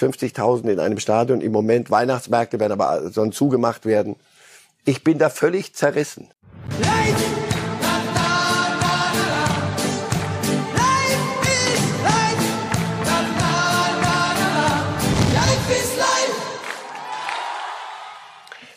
50.000 in einem Stadion. Im Moment Weihnachtsmärkte werden aber sollen zugemacht werden. Ich bin da völlig zerrissen.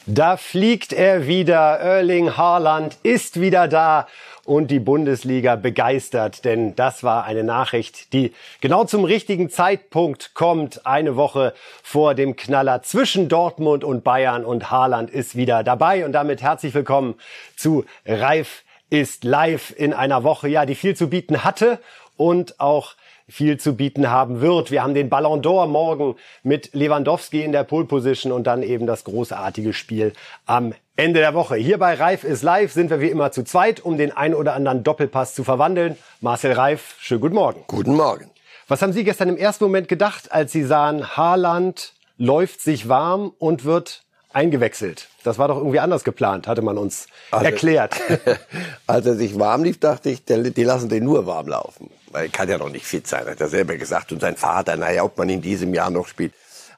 Da fliegt er wieder. Erling Haaland ist wieder da und die Bundesliga begeistert, denn das war eine Nachricht, die genau zum richtigen Zeitpunkt kommt, eine Woche vor dem Knaller zwischen Dortmund und Bayern und Haaland ist wieder dabei und damit herzlich willkommen zu Reif ist live in einer Woche, ja, die viel zu bieten hatte und auch viel zu bieten haben wird. Wir haben den Ballon d'Or morgen mit Lewandowski in der Pole Position und dann eben das großartige Spiel am Ende der Woche. Hier bei Reif ist live sind wir wie immer zu zweit, um den ein oder anderen Doppelpass zu verwandeln. Marcel Reif, schönen guten Morgen. Guten Morgen. Was haben Sie gestern im ersten Moment gedacht, als Sie sahen, Haaland läuft sich warm und wird eingewechselt? Das war doch irgendwie anders geplant, hatte man uns also, erklärt. Als er sich warm lief, dachte ich, die lassen den nur warm laufen. Weil er kann ja noch nicht fit sein, hat er selber gesagt. Und sein Vater, naja, ob man in diesem Jahr noch spielt.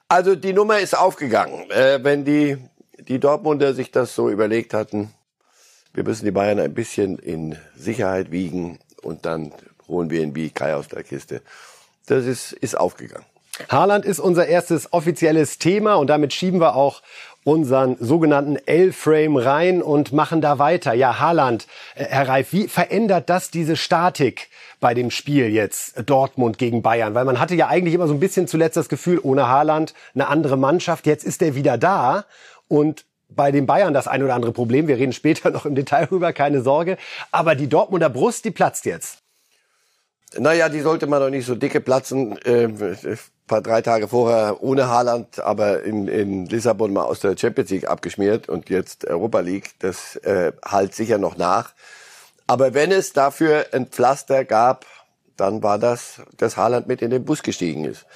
Also die Nummer ist aufgegangen. Äh, wenn die, die Dortmunder sich das so überlegt hatten, wir müssen die Bayern ein bisschen in Sicherheit wiegen und dann holen wir ihn wie Kai aus der Kiste. Das ist, ist aufgegangen. Haaland ist unser erstes offizielles Thema und damit schieben wir auch unseren sogenannten L-Frame rein und machen da weiter. Ja, Haaland, äh, Herr Reif, wie verändert das diese Statik bei dem Spiel jetzt Dortmund gegen Bayern? Weil man hatte ja eigentlich immer so ein bisschen zuletzt das Gefühl, ohne Haaland eine andere Mannschaft. Jetzt ist er wieder da und bei den Bayern das ein oder andere Problem. Wir reden später noch im Detail rüber, keine Sorge. Aber die Dortmunder Brust, die platzt jetzt. Naja, die sollte man doch nicht so dicke platzen. Äh, paar drei Tage vorher ohne Haaland, aber in, in Lissabon mal aus der Champions League abgeschmiert und jetzt Europa League. Das äh, halt sicher noch nach. Aber wenn es dafür ein Pflaster gab, dann war das, dass Haaland mit in den Bus gestiegen ist.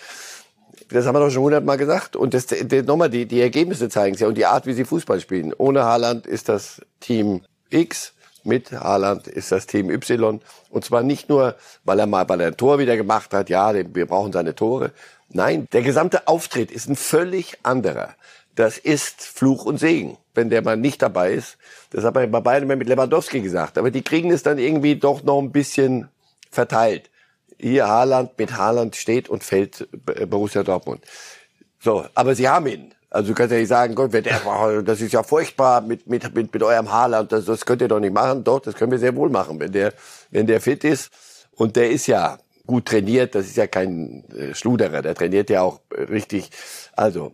Das haben wir doch schon hundertmal gesagt. Und das, das, nochmal, die, die Ergebnisse zeigen es ja und die Art, wie sie Fußball spielen. Ohne Haaland ist das Team X mit Haaland ist das Team Y. Und zwar nicht nur, weil er mal bei der Tor wieder gemacht hat, ja, wir brauchen seine Tore. Nein, der gesamte Auftritt ist ein völlig anderer. Das ist Fluch und Segen, wenn der mal nicht dabei ist. Das hat man bei beiden mit Lewandowski gesagt. Aber die kriegen es dann irgendwie doch noch ein bisschen verteilt. Hier Haaland, mit Haaland steht und fällt Borussia Dortmund. So, aber sie haben ihn. Also du kannst ja nicht sagen, Gott, wenn der, das ist ja furchtbar mit, mit, mit, mit eurem Haaland, das, das könnt ihr doch nicht machen. Doch, das können wir sehr wohl machen, wenn der, wenn der fit ist. Und der ist ja gut trainiert, das ist ja kein äh, Schluderer, der trainiert ja auch äh, richtig. Also,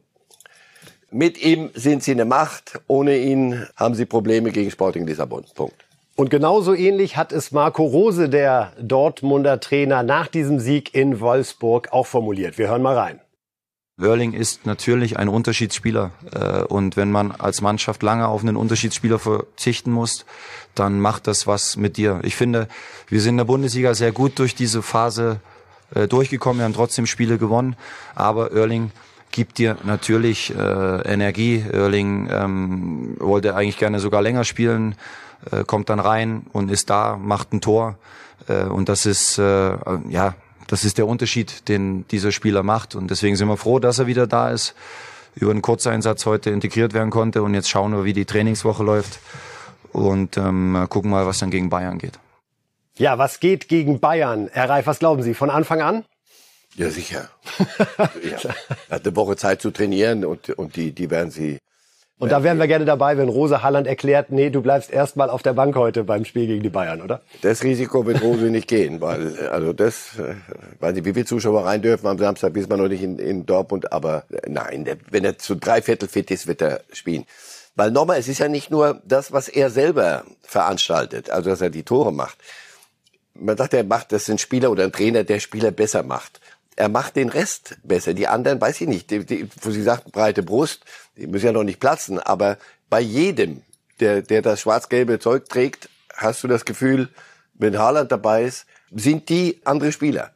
mit ihm sind sie eine Macht, ohne ihn haben sie Probleme gegen Sporting Lissabon. Punkt. Und genauso ähnlich hat es Marco Rose, der Dortmunder Trainer, nach diesem Sieg in Wolfsburg auch formuliert. Wir hören mal rein. Wörling ist natürlich ein Unterschiedsspieler äh, und wenn man als Mannschaft lange auf einen Unterschiedsspieler verzichten muss, dann macht das was mit dir. Ich finde, wir sind in der Bundesliga sehr gut durch diese Phase äh, durchgekommen. Wir haben trotzdem Spiele gewonnen, aber Erling gibt dir natürlich äh, Energie. Erling ähm, wollte eigentlich gerne sogar länger spielen, äh, kommt dann rein und ist da, macht ein Tor äh, und das ist äh, ja das ist der Unterschied, den dieser Spieler macht. Und deswegen sind wir froh, dass er wieder da ist, über einen Kurzeinsatz heute integriert werden konnte. Und jetzt schauen wir, wie die Trainingswoche läuft. Und ähm, gucken mal, was dann gegen Bayern geht. Ja, was geht gegen Bayern? Herr Reif, was glauben Sie? Von Anfang an? Ja, sicher. ja. Er hat eine Woche Zeit zu trainieren und, und die, die werden sie und da wären wir gerne dabei, wenn Rose Halland erklärt, nee, du bleibst erstmal auf der Bank heute beim Spiel gegen die Bayern, oder? Das Risiko wird Rose nicht gehen, weil also das, äh, weiß nicht, wie viele Zuschauer rein dürfen am Samstag, bis man noch nicht in, in Dortmund, aber äh, nein, der, wenn er zu drei Viertel fit ist, wird er spielen. Weil nochmal, es ist ja nicht nur das, was er selber veranstaltet, also dass er die Tore macht. Man sagt, er macht, das sind Spieler oder ein Trainer, der Spieler besser macht er macht den Rest besser. Die anderen, weiß ich nicht, die, die, wo Sie sagten, breite Brust, die müssen ja noch nicht platzen, aber bei jedem, der, der das schwarz-gelbe Zeug trägt, hast du das Gefühl, wenn Haaland dabei ist, sind die andere Spieler.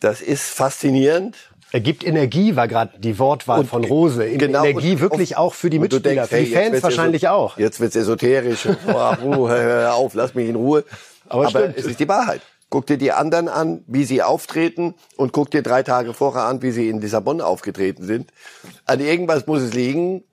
Das ist faszinierend. Er gibt Energie, war gerade die Wortwahl und von Rose. Genau, Energie wirklich auch für die Mitspieler, denkst, für die Fans wahrscheinlich auch. Jetzt wird's esoterisch. oh, hör auf, lass mich in Ruhe. Aber, Aber es ist die Wahrheit. Guck dir die anderen an, wie sie auftreten und guck dir drei Tage vorher an, wie sie in Lissabon aufgetreten sind. An irgendwas muss es liegen.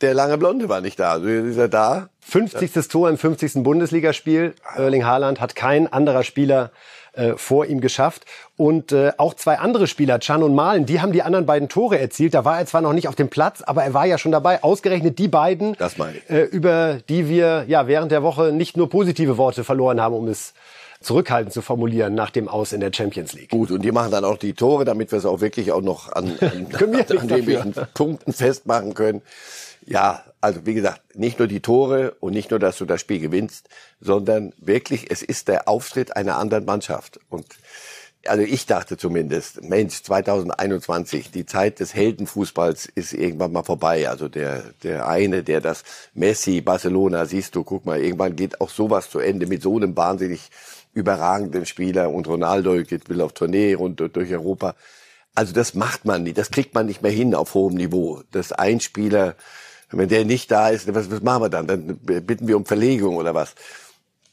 Der lange Blonde war nicht da. Also ist er da. 50. Ja. Tor im 50. Bundesligaspiel. Erling Haaland hat kein anderer Spieler äh, vor ihm geschafft. Und äh, auch zwei andere Spieler, Chan und Malen, die haben die anderen beiden Tore erzielt. Da war er zwar noch nicht auf dem Platz, aber er war ja schon dabei. Ausgerechnet die beiden, das. Äh, über die wir ja während der Woche nicht nur positive Worte verloren haben, um es zurückhaltend zu formulieren nach dem Aus in der Champions League. Gut, und die machen dann auch die Tore, damit wir es auch wirklich auch noch an, an, an, an den Punkten festmachen können. Ja, also wie gesagt, nicht nur die Tore und nicht nur, dass du das Spiel gewinnst, sondern wirklich, es ist der Auftritt einer anderen Mannschaft. Und also ich dachte zumindest, Mensch, 2021, die Zeit des Heldenfußballs ist irgendwann mal vorbei. Also der, der eine, der das Messi, Barcelona, siehst du, guck mal, irgendwann geht auch sowas zu Ende mit so einem wahnsinnig überragenden Spieler und Ronaldo geht, will auf Tournee und durch Europa. Also das macht man nicht, das kriegt man nicht mehr hin auf hohem Niveau. Das ein Spieler, wenn der nicht da ist, was, was machen wir dann? Dann bitten wir um Verlegung oder was?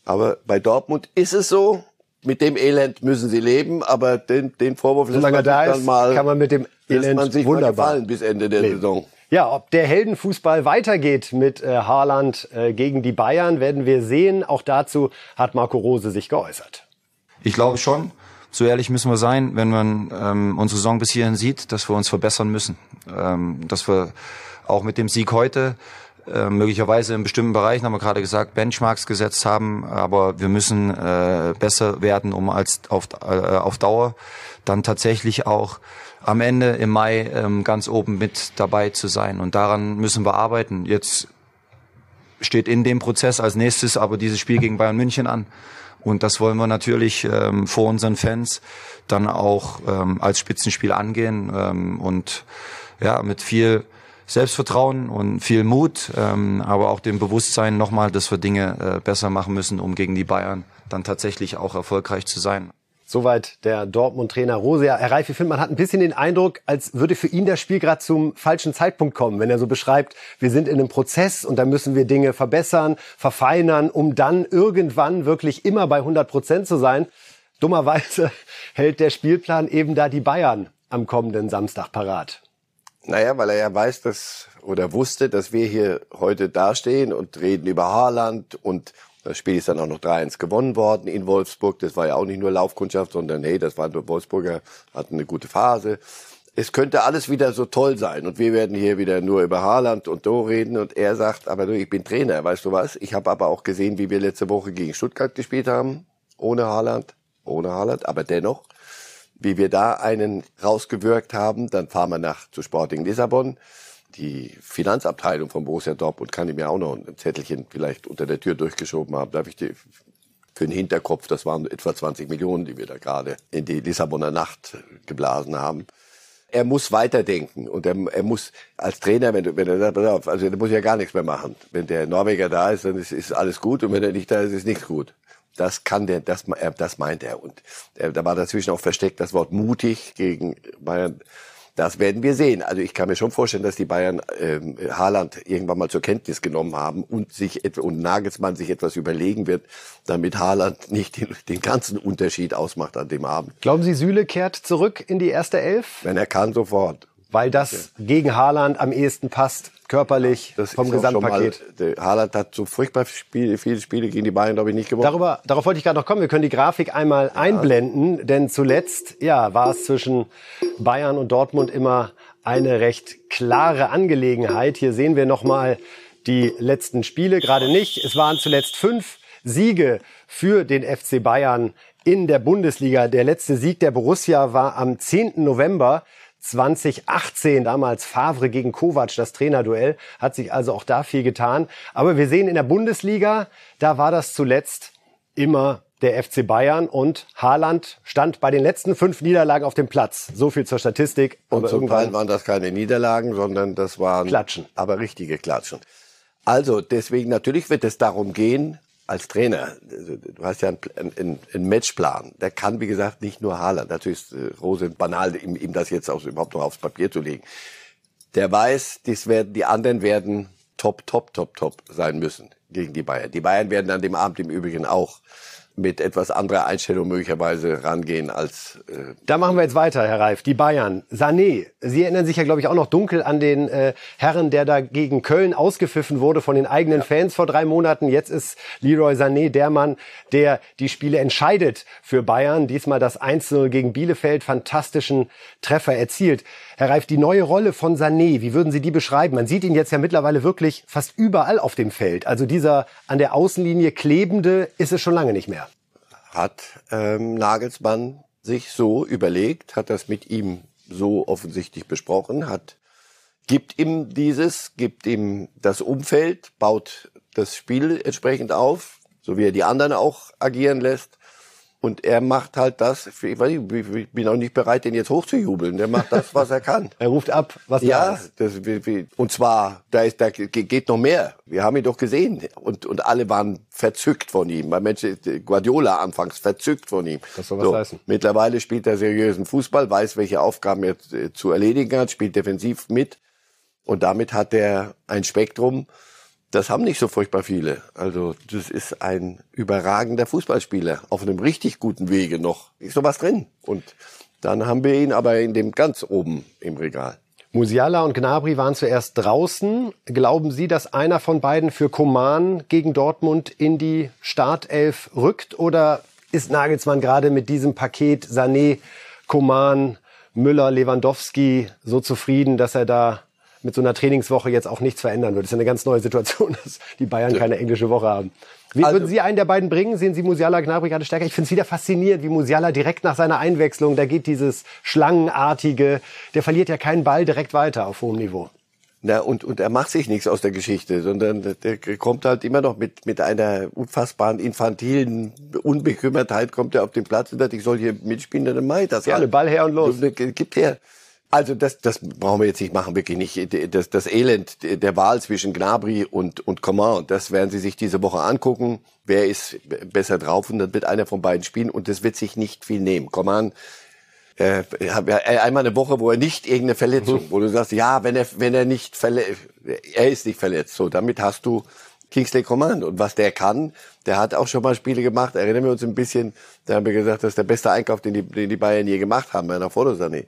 Aber bei Dortmund ist es so, mit dem Elend müssen sie leben, aber den, den Vorwurf lässt man sich da dann mal, kann man mit dem Elend man wunderbar bis Ende der leben. Saison. Ja, ob der Heldenfußball weitergeht mit äh, Haaland äh, gegen die Bayern, werden wir sehen. Auch dazu hat Marco Rose sich geäußert. Ich glaube schon. So ehrlich müssen wir sein, wenn man ähm, unsere Saison bis hierhin sieht, dass wir uns verbessern müssen. Ähm, dass wir auch mit dem Sieg heute äh, möglicherweise in bestimmten Bereichen, haben wir gerade gesagt, Benchmarks gesetzt haben, aber wir müssen äh, besser werden, um als auf, äh, auf Dauer dann tatsächlich auch am Ende im Mai ähm, ganz oben mit dabei zu sein. Und daran müssen wir arbeiten. Jetzt steht in dem Prozess als nächstes aber dieses Spiel gegen Bayern München an. Und das wollen wir natürlich ähm, vor unseren Fans dann auch ähm, als Spitzenspiel angehen ähm, und ja mit viel Selbstvertrauen und viel Mut, ähm, aber auch dem Bewusstsein nochmal, dass wir Dinge äh, besser machen müssen, um gegen die Bayern dann tatsächlich auch erfolgreich zu sein. Soweit der Dortmund-Trainer Rose. Herr Reif, ich finde, man hat ein bisschen den Eindruck, als würde für ihn das Spiel gerade zum falschen Zeitpunkt kommen, wenn er so beschreibt, wir sind in einem Prozess und da müssen wir Dinge verbessern, verfeinern, um dann irgendwann wirklich immer bei 100 Prozent zu sein. Dummerweise hält der Spielplan eben da die Bayern am kommenden Samstag parat. Naja, weil er ja weiß, dass oder wusste, dass wir hier heute dastehen und reden über Haaland und das Spiel ist dann auch noch 3-1 gewonnen worden in Wolfsburg. Das war ja auch nicht nur Laufkundschaft, sondern hey, das waren Wolfsburger, hatten eine gute Phase. Es könnte alles wieder so toll sein und wir werden hier wieder nur über Haaland und Do reden und er sagt, aber du, ich bin Trainer, weißt du was? Ich habe aber auch gesehen, wie wir letzte Woche gegen Stuttgart gespielt haben, ohne Haaland, ohne Haaland, aber dennoch wie wir da einen rausgewirkt haben. Dann fahren wir nach zu Sporting Lissabon. Die Finanzabteilung von Borussia Dortmund kann ich mir auch noch ein Zettelchen vielleicht unter der Tür durchgeschoben haben. Darf ich die für den Hinterkopf, das waren etwa 20 Millionen, die wir da gerade in die Lissaboner Nacht geblasen haben. Er muss weiterdenken und er, er muss als Trainer, wenn, wenn er sagt, also der muss ja gar nichts mehr machen. Wenn der Norweger da ist, dann ist, ist alles gut und wenn er nicht da ist, ist nichts gut. Das kann der, das, das meint er. Und äh, da war dazwischen auch versteckt das Wort mutig gegen Bayern. Das werden wir sehen. Also ich kann mir schon vorstellen, dass die Bayern ähm, Haaland irgendwann mal zur Kenntnis genommen haben und sich und Nagelsmann sich etwas überlegen wird, damit Haaland nicht den, den ganzen Unterschied ausmacht an dem Abend. Glauben Sie, Süle kehrt zurück in die erste Elf? Wenn er kann, sofort. Weil das gegen Haaland am ehesten passt körperlich das vom Gesamtpaket. Mal, Haaland hat so furchtbar Spiele, viele Spiele gegen die Bayern, glaube ich, nicht gewonnen. Darüber, darauf wollte ich gerade noch kommen. Wir können die Grafik einmal ja. einblenden, denn zuletzt ja, war es zwischen Bayern und Dortmund immer eine recht klare Angelegenheit. Hier sehen wir nochmal die letzten Spiele, gerade nicht. Es waren zuletzt fünf Siege für den FC Bayern in der Bundesliga. Der letzte Sieg der Borussia war am 10. November 2018, damals Favre gegen Kovac, das Trainerduell, hat sich also auch da viel getan. Aber wir sehen in der Bundesliga, da war das zuletzt immer der FC Bayern und Haaland stand bei den letzten fünf Niederlagen auf dem Platz. So viel zur Statistik. Und zum Teil waren das keine Niederlagen, sondern das waren Klatschen. Aber richtige Klatschen. Also deswegen natürlich wird es darum gehen, als Trainer, du hast ja einen, einen, einen Matchplan. Der kann, wie gesagt, nicht nur Haaland. Natürlich ist äh, Rose banal, ihm, ihm das jetzt auch überhaupt noch aufs Papier zu legen. Der weiß, dies werden, die anderen werden top, top, top, top sein müssen gegen die Bayern. Die Bayern werden an dem Abend im Übrigen auch mit etwas anderer Einstellung möglicherweise rangehen als. Äh da machen wir jetzt weiter, Herr Reif. Die Bayern. Sané. Sie erinnern sich ja, glaube ich, auch noch dunkel an den äh, Herren, der da gegen Köln ausgepfiffen wurde von den eigenen ja. Fans vor drei Monaten. Jetzt ist Leroy Sané der Mann, der die Spiele entscheidet für Bayern. Diesmal das 1-0 gegen Bielefeld. Fantastischen Treffer erzielt. Herr Reif, die neue Rolle von Sané, wie würden Sie die beschreiben? Man sieht ihn jetzt ja mittlerweile wirklich fast überall auf dem Feld. Also dieser an der Außenlinie klebende ist es schon lange nicht mehr hat ähm, Nagelsmann sich so überlegt, hat das mit ihm so offensichtlich besprochen, hat gibt ihm dieses, gibt ihm das Umfeld, baut das Spiel entsprechend auf, so wie er die anderen auch agieren lässt. Und er macht halt das, ich, weiß nicht, ich bin auch nicht bereit, den jetzt hochzujubeln. Der macht das, was er kann. er ruft ab, was ja, ist. Das, und zwar, da ist, da geht noch mehr. Wir haben ihn doch gesehen. Und, und alle waren verzückt von ihm. Bei Menschen, Guardiola anfangs verzückt von ihm. Das soll was so, heißen. Mittlerweile spielt er seriösen Fußball, weiß, welche Aufgaben er zu erledigen hat, spielt defensiv mit. Und damit hat er ein Spektrum, das haben nicht so furchtbar viele. Also das ist ein überragender Fußballspieler auf einem richtig guten Wege noch. Ist so was drin. Und dann haben wir ihn aber in dem ganz oben im Regal. Musiala und Gnabry waren zuerst draußen. Glauben Sie, dass einer von beiden für Koman gegen Dortmund in die Startelf rückt? Oder ist Nagelsmann gerade mit diesem Paket Sané, Koman, Müller, Lewandowski so zufrieden, dass er da mit so einer Trainingswoche jetzt auch nichts verändern wird. Das ist eine ganz neue Situation, dass die Bayern keine englische Woche haben. Wie also, würden Sie einen der beiden bringen? Sehen Sie Musiala, Gnabry gerade stärker? Ich finde es wieder faszinierend, wie Musiala direkt nach seiner Einwechslung, da geht dieses Schlangenartige, der verliert ja keinen Ball direkt weiter auf hohem Niveau. Na, und, und er macht sich nichts aus der Geschichte, sondern der kommt halt immer noch mit, mit einer unfassbaren infantilen Unbekümmertheit kommt er auf den Platz und sagt, ich soll hier mitspielen, dann mach ich das. Ja, halt. Ball her und los. Gibt her. Also das, das brauchen wir jetzt nicht machen, wirklich nicht. Das, das Elend der Wahl zwischen Gnabry und, und Coman, das werden Sie sich diese Woche angucken. Wer ist besser drauf? Und dann wird einer von beiden spielen und das wird sich nicht viel nehmen. Coman äh, einmal eine Woche, wo er nicht irgendeine Verletzung, mhm. wo du sagst, ja, wenn er, wenn er nicht verletzt, er ist nicht verletzt. So, damit hast du Kingsley Coman. Und was der kann, der hat auch schon mal Spiele gemacht. Erinnern wir uns ein bisschen, da haben wir gesagt, das ist der beste Einkauf, den die, den die Bayern je gemacht haben, bei einer Fotosané.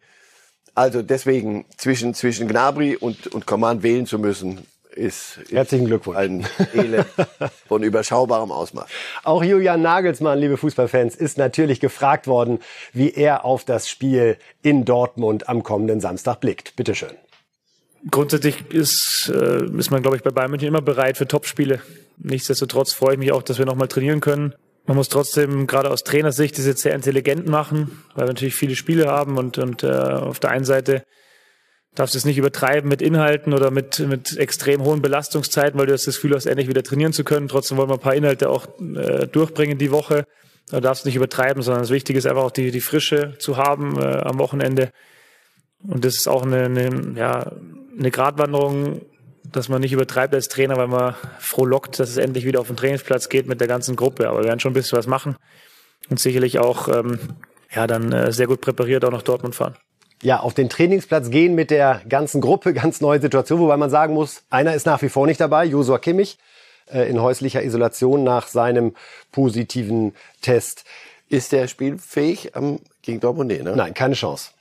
Also deswegen zwischen, zwischen Gnabry und, und Coman wählen zu müssen, ist, Herzlichen Glückwunsch. ein Elend von überschaubarem Ausmaß. Auch Julian Nagelsmann, liebe Fußballfans, ist natürlich gefragt worden, wie er auf das Spiel in Dortmund am kommenden Samstag blickt. Bitte schön. Grundsätzlich ist, äh, ist man, glaube ich, bei Bayern München immer bereit für Topspiele. Nichtsdestotrotz freue ich mich auch, dass wir nochmal trainieren können. Man muss trotzdem gerade aus Trainersicht das jetzt sehr intelligent machen, weil wir natürlich viele Spiele haben und, und äh, auf der einen Seite darfst du es nicht übertreiben mit Inhalten oder mit, mit extrem hohen Belastungszeiten, weil du das Gefühl hast, endlich wieder trainieren zu können. Trotzdem wollen wir ein paar Inhalte auch äh, durchbringen die Woche. Da darfst du nicht übertreiben, sondern das Wichtige ist einfach auch die, die Frische zu haben äh, am Wochenende. Und das ist auch eine, eine, ja, eine Gratwanderung dass man nicht übertreibt als Trainer, weil man frohlockt, dass es endlich wieder auf den Trainingsplatz geht mit der ganzen Gruppe. Aber wir werden schon ein bisschen was machen und sicherlich auch ähm, ja dann äh, sehr gut präpariert auch nach Dortmund fahren. Ja, auf den Trainingsplatz gehen mit der ganzen Gruppe, ganz neue Situation, wobei man sagen muss, einer ist nach wie vor nicht dabei, Josua Kimmich, äh, in häuslicher Isolation nach seinem positiven Test. Ist der spielfähig am, gegen Dortmund? Nee, ne? Nein, keine Chance.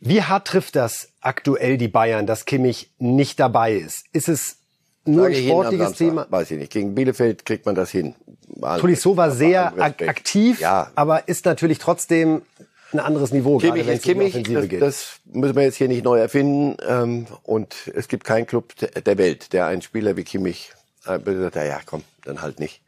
Wie hart trifft das aktuell die Bayern, dass Kimmich nicht dabei ist? Ist es nur ein sportliches Thema? Weiß ich nicht. Gegen Bielefeld kriegt man das hin. Tolisso war sehr aktiv, ja. aber ist natürlich trotzdem ein anderes Niveau, Kimmich, gerade wenn es um Offensive das, geht. Das müssen wir jetzt hier nicht neu erfinden. Ähm, und es gibt keinen Club der Welt, der einen Spieler wie Kimmich äh, sagt, ja komm, dann halt nicht.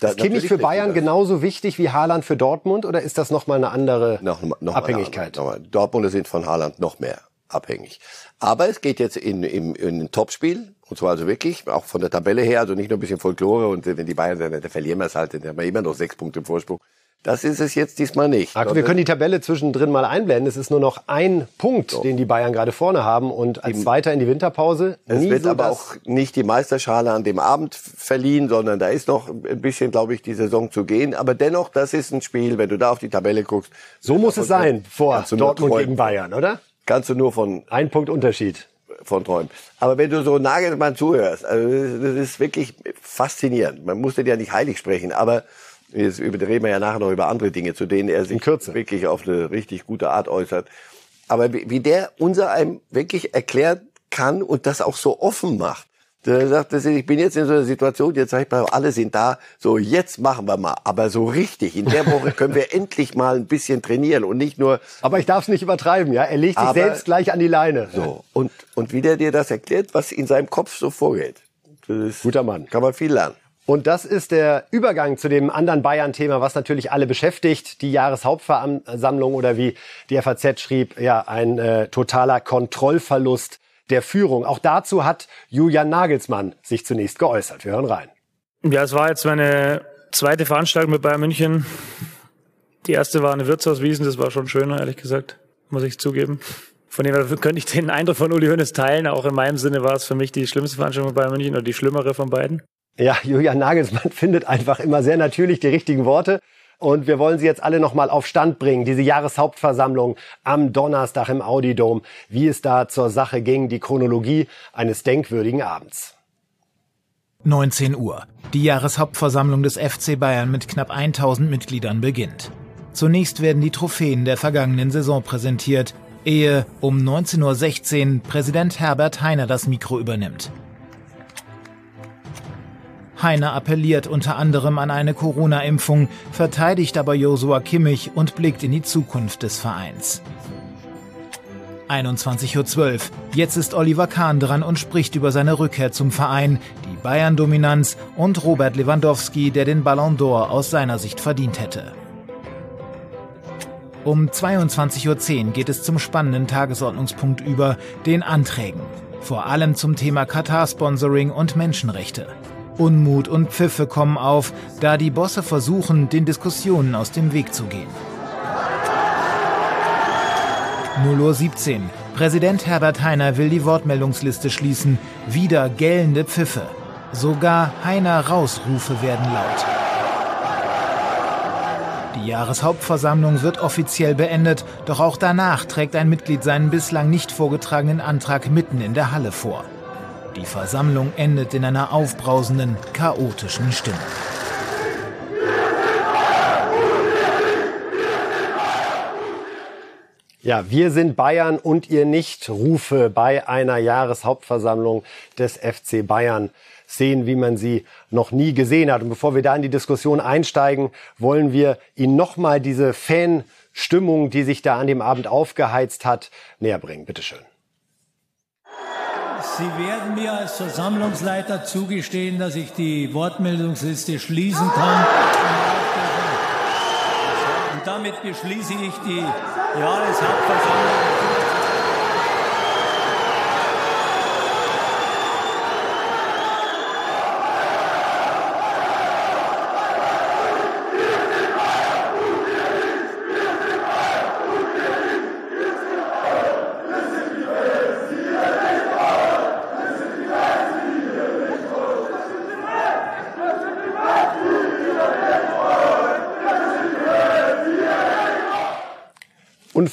Das ist Kimmich für Bayern genauso wichtig wie Haaland für Dortmund oder ist das nochmal eine andere noch, noch Abhängigkeit? Eine andere, Dortmunder sind von Haaland noch mehr abhängig. Aber es geht jetzt in, in, in ein Topspiel, und zwar also wirklich, auch von der Tabelle her, also nicht nur ein bisschen Folklore und wenn die Bayern, dann, dann verlieren wir es halt, dann haben wir immer noch sechs Punkte im Vorsprung. Das ist es jetzt diesmal nicht. Marco, wir können die Tabelle zwischendrin mal einblenden. Es ist nur noch ein Punkt, so. den die Bayern gerade vorne haben und als Zweiter in die Winterpause. Es wird so aber auch nicht die Meisterschale an dem Abend verliehen, sondern da ist noch ein bisschen, glaube ich, die Saison zu gehen. Aber dennoch, das ist ein Spiel, wenn du da auf die Tabelle guckst. So muss es sein vor Dortmund gegen Bayern, oder? Kannst du nur von... Ein Punkt Unterschied von träumen. Aber wenn du so Nagelmann zuhörst, also das ist wirklich faszinierend. Man muss den ja nicht heilig sprechen, aber Jetzt reden wir ja nachher noch über andere Dinge, zu denen er sich wirklich auf eine richtig gute Art äußert. Aber wie, wie der unser einem wirklich erklärt kann und das auch so offen macht. Der sagt, ich bin jetzt in so einer Situation, jetzt sag ich mal, alle sind da, so jetzt machen wir mal, aber so richtig. In der Woche können wir endlich mal ein bisschen trainieren und nicht nur. Aber ich darf es nicht übertreiben, ja. Er legt sich selbst gleich an die Leine. So und und wie der dir das erklärt, was in seinem Kopf so vorgeht. Das ist, Guter Mann. Kann man viel lernen. Und das ist der Übergang zu dem anderen Bayern-Thema, was natürlich alle beschäftigt, die Jahreshauptversammlung oder wie die FAZ schrieb, ja, ein äh, totaler Kontrollverlust der Führung. Auch dazu hat Julian Nagelsmann sich zunächst geäußert. Wir hören rein. Ja, es war jetzt meine zweite Veranstaltung mit Bayern München. Die erste war eine Wirtshauswiesen, das war schon schöner, ehrlich gesagt, muss ich zugeben. Von dem her könnte ich den Eindruck von Uli Hoeneß teilen. Auch in meinem Sinne war es für mich die schlimmste Veranstaltung bei Bayern München oder die schlimmere von beiden. Ja, Julian Nagelsmann findet einfach immer sehr natürlich die richtigen Worte. Und wir wollen Sie jetzt alle nochmal auf Stand bringen. Diese Jahreshauptversammlung am Donnerstag im Audi. Wie es da zur Sache ging, die Chronologie eines denkwürdigen Abends. 19 Uhr. Die Jahreshauptversammlung des FC Bayern mit knapp 1000 Mitgliedern beginnt. Zunächst werden die Trophäen der vergangenen Saison präsentiert, ehe um 19.16 Uhr Präsident Herbert Heiner das Mikro übernimmt. Heiner appelliert unter anderem an eine Corona-Impfung, verteidigt aber Josua Kimmich und blickt in die Zukunft des Vereins. 21.12 Uhr. Jetzt ist Oliver Kahn dran und spricht über seine Rückkehr zum Verein, die Bayern-Dominanz und Robert Lewandowski, der den Ballon d'Or aus seiner Sicht verdient hätte. Um 22.10 Uhr geht es zum spannenden Tagesordnungspunkt über, den Anträgen. Vor allem zum Thema Katar-Sponsoring und Menschenrechte. Unmut und Pfiffe kommen auf, da die Bosse versuchen, den Diskussionen aus dem Weg zu gehen. 0 Uhr 17. Präsident Herbert Heiner will die Wortmeldungsliste schließen. Wieder gellende Pfiffe. Sogar Heiner Rausrufe werden laut. Die Jahreshauptversammlung wird offiziell beendet, doch auch danach trägt ein Mitglied seinen bislang nicht vorgetragenen Antrag mitten in der Halle vor. Die Versammlung endet in einer aufbrausenden, chaotischen Stimmung. Ja, wir sind Bayern und ihr nicht. Rufe bei einer Jahreshauptversammlung des FC Bayern sehen, wie man sie noch nie gesehen hat. Und bevor wir da in die Diskussion einsteigen, wollen wir Ihnen nochmal diese Fanstimmung, die sich da an dem Abend aufgeheizt hat, näher bringen. Bitteschön. Sie werden mir als Versammlungsleiter zugestehen, dass ich die Wortmeldungsliste schließen kann. Und damit beschließe ich die Jahreshauptversammlung.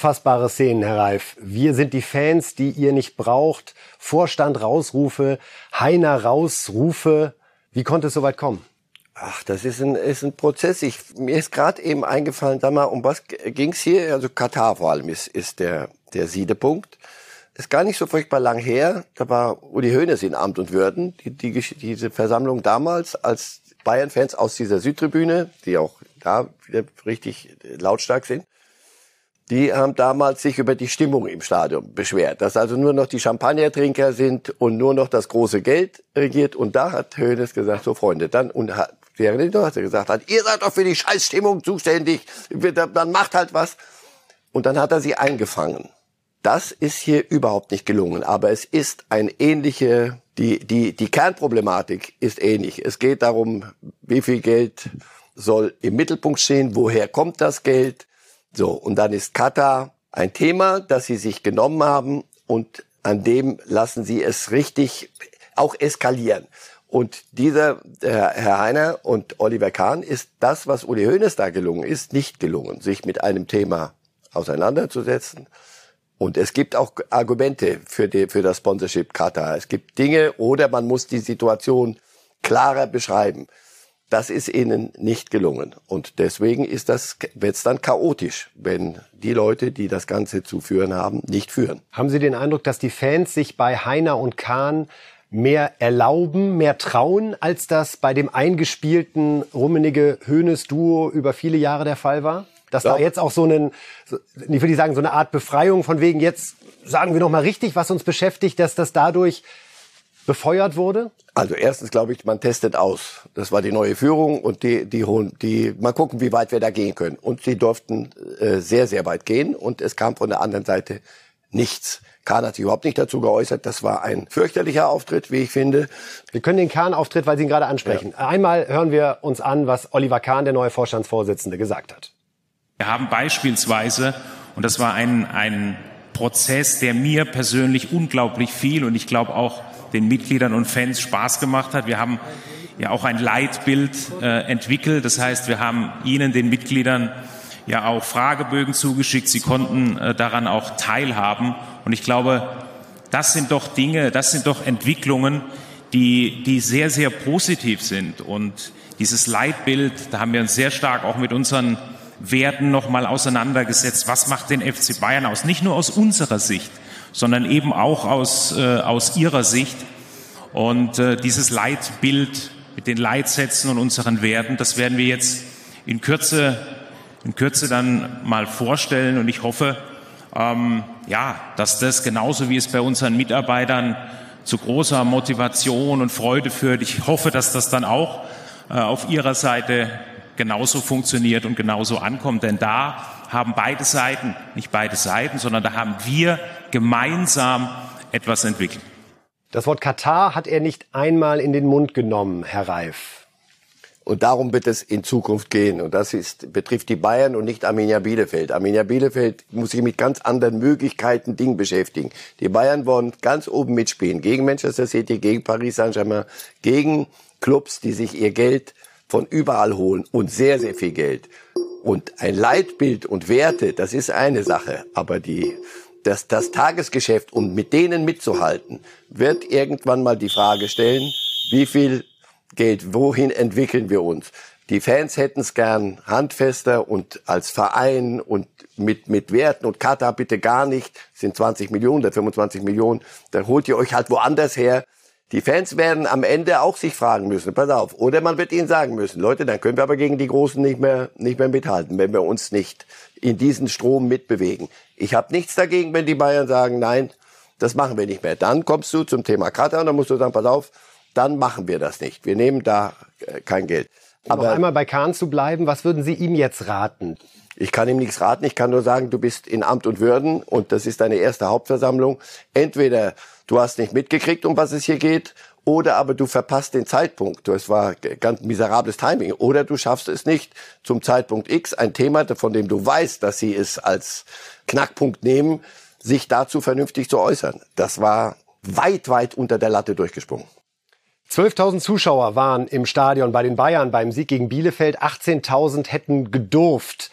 Unfassbare Szenen, Herr Reif. Wir sind die Fans, die ihr nicht braucht. Vorstand rausrufe, Heiner rausrufe. Wie konnte es so weit kommen? Ach, das ist ein, ist ein Prozess. Ich, mir ist gerade eben eingefallen, sag mal, um was ging's hier? Also Katar vor allem ist, ist der, der Siedepunkt. Ist gar nicht so furchtbar lang her. Da war Uli Hoeneß in Amt und Würden. Die, die, diese Versammlung damals, als Bayern-Fans aus dieser Südtribüne, die auch da wieder richtig lautstark sind, die haben damals sich über die Stimmung im Stadion beschwert, dass also nur noch die Champagnertrinker sind und nur noch das große Geld regiert. Und da hat Hönes gesagt, so Freunde, dann und hat, während er gesagt hat, ihr seid doch für die Scheißstimmung zuständig, dann macht halt was. Und dann hat er sie eingefangen. Das ist hier überhaupt nicht gelungen, aber es ist ein ähnliche, die, die, die Kernproblematik ist ähnlich. Es geht darum, wie viel Geld soll im Mittelpunkt stehen, woher kommt das Geld, so, und dann ist Katar ein Thema, das sie sich genommen haben und an dem lassen sie es richtig auch eskalieren. Und dieser Herr, Herr Heiner und Oliver Kahn ist das, was Uli Hoeneß da gelungen ist, nicht gelungen, sich mit einem Thema auseinanderzusetzen. Und es gibt auch Argumente für, die, für das Sponsorship Katar. Es gibt Dinge oder man muss die Situation klarer beschreiben. Das ist ihnen nicht gelungen. Und deswegen ist das, wird es dann chaotisch, wenn die Leute, die das Ganze zu führen haben, nicht führen. Haben Sie den Eindruck, dass die Fans sich bei Heiner und Kahn mehr erlauben, mehr trauen, als das bei dem eingespielten Rummenige-Hönes-Duo über viele Jahre der Fall war? Dass ja. da jetzt auch so einen, ich würde sagen, so eine Art Befreiung von wegen, jetzt sagen wir noch mal richtig, was uns beschäftigt, dass das dadurch befeuert wurde? Also erstens glaube ich, man testet aus. Das war die neue Führung und die, die holen, die, mal gucken, wie weit wir da gehen können. Und sie durften äh, sehr, sehr weit gehen und es kam von der anderen Seite nichts. Kahn hat sich überhaupt nicht dazu geäußert. Das war ein fürchterlicher Auftritt, wie ich finde. Wir können den Kahn-Auftritt, weil Sie ihn gerade ansprechen. Ja. Einmal hören wir uns an, was Oliver Kahn, der neue Vorstandsvorsitzende, gesagt hat. Wir haben beispielsweise, und das war ein, ein Prozess, der mir persönlich unglaublich viel und ich glaube auch den Mitgliedern und Fans Spaß gemacht hat. Wir haben ja auch ein Leitbild äh, entwickelt. Das heißt, wir haben Ihnen, den Mitgliedern, ja auch Fragebögen zugeschickt. Sie konnten äh, daran auch teilhaben. Und ich glaube, das sind doch Dinge, das sind doch Entwicklungen, die, die sehr, sehr positiv sind. Und dieses Leitbild, da haben wir uns sehr stark auch mit unseren Werten nochmal auseinandergesetzt. Was macht den FC Bayern aus? Nicht nur aus unserer Sicht, sondern eben auch aus, äh, aus ihrer Sicht. Und äh, dieses Leitbild mit den Leitsätzen und unseren Werten, das werden wir jetzt in Kürze in Kürze dann mal vorstellen. Und ich hoffe, ähm, ja, dass das genauso wie es bei unseren Mitarbeitern zu großer Motivation und Freude führt. Ich hoffe, dass das dann auch äh, auf Ihrer Seite genauso funktioniert und genauso ankommt. Denn da haben beide Seiten, nicht beide Seiten, sondern da haben wir gemeinsam etwas entwickelt. Das Wort Katar hat er nicht einmal in den Mund genommen, Herr Reif. Und darum wird es in Zukunft gehen. Und das ist, betrifft die Bayern und nicht Arminia Bielefeld. Arminia Bielefeld muss sich mit ganz anderen Möglichkeiten, Dingen beschäftigen. Die Bayern wollen ganz oben mitspielen. Gegen Manchester City, gegen Paris Saint-Germain, gegen Clubs, die sich ihr Geld von überall holen und sehr, sehr viel Geld. Und ein Leitbild und Werte, das ist eine Sache. Aber die, das, das Tagesgeschäft und mit denen mitzuhalten, wird irgendwann mal die Frage stellen, wie viel Geld, wohin entwickeln wir uns? Die Fans hätten es gern handfester und als Verein und mit, mit Werten und Katar bitte gar nicht, sind 20 Millionen oder 25 Millionen, dann holt ihr euch halt woanders her. Die Fans werden am Ende auch sich fragen müssen, pass auf, oder man wird ihnen sagen müssen, Leute, dann können wir aber gegen die Großen nicht mehr, nicht mehr mithalten, wenn wir uns nicht in diesen Strom mitbewegen. Ich habe nichts dagegen, wenn die Bayern sagen, nein, das machen wir nicht mehr. Dann kommst du zum Thema Katar und dann musst du sagen, pass auf, dann machen wir das nicht. Wir nehmen da äh, kein Geld. Aber noch einmal bei Kahn zu bleiben, was würden Sie ihm jetzt raten? Ich kann ihm nichts raten. Ich kann nur sagen, du bist in Amt und Würden und das ist deine erste Hauptversammlung. Entweder du hast nicht mitgekriegt, um was es hier geht, oder aber du verpasst den Zeitpunkt. Das war ganz miserables Timing. Oder du schaffst es nicht zum Zeitpunkt X, ein Thema, von dem du weißt, dass sie es als Knackpunkt nehmen, sich dazu vernünftig zu äußern. Das war weit, weit unter der Latte durchgesprungen. 12.000 Zuschauer waren im Stadion bei den Bayern beim Sieg gegen Bielefeld. 18.000 hätten gedurft.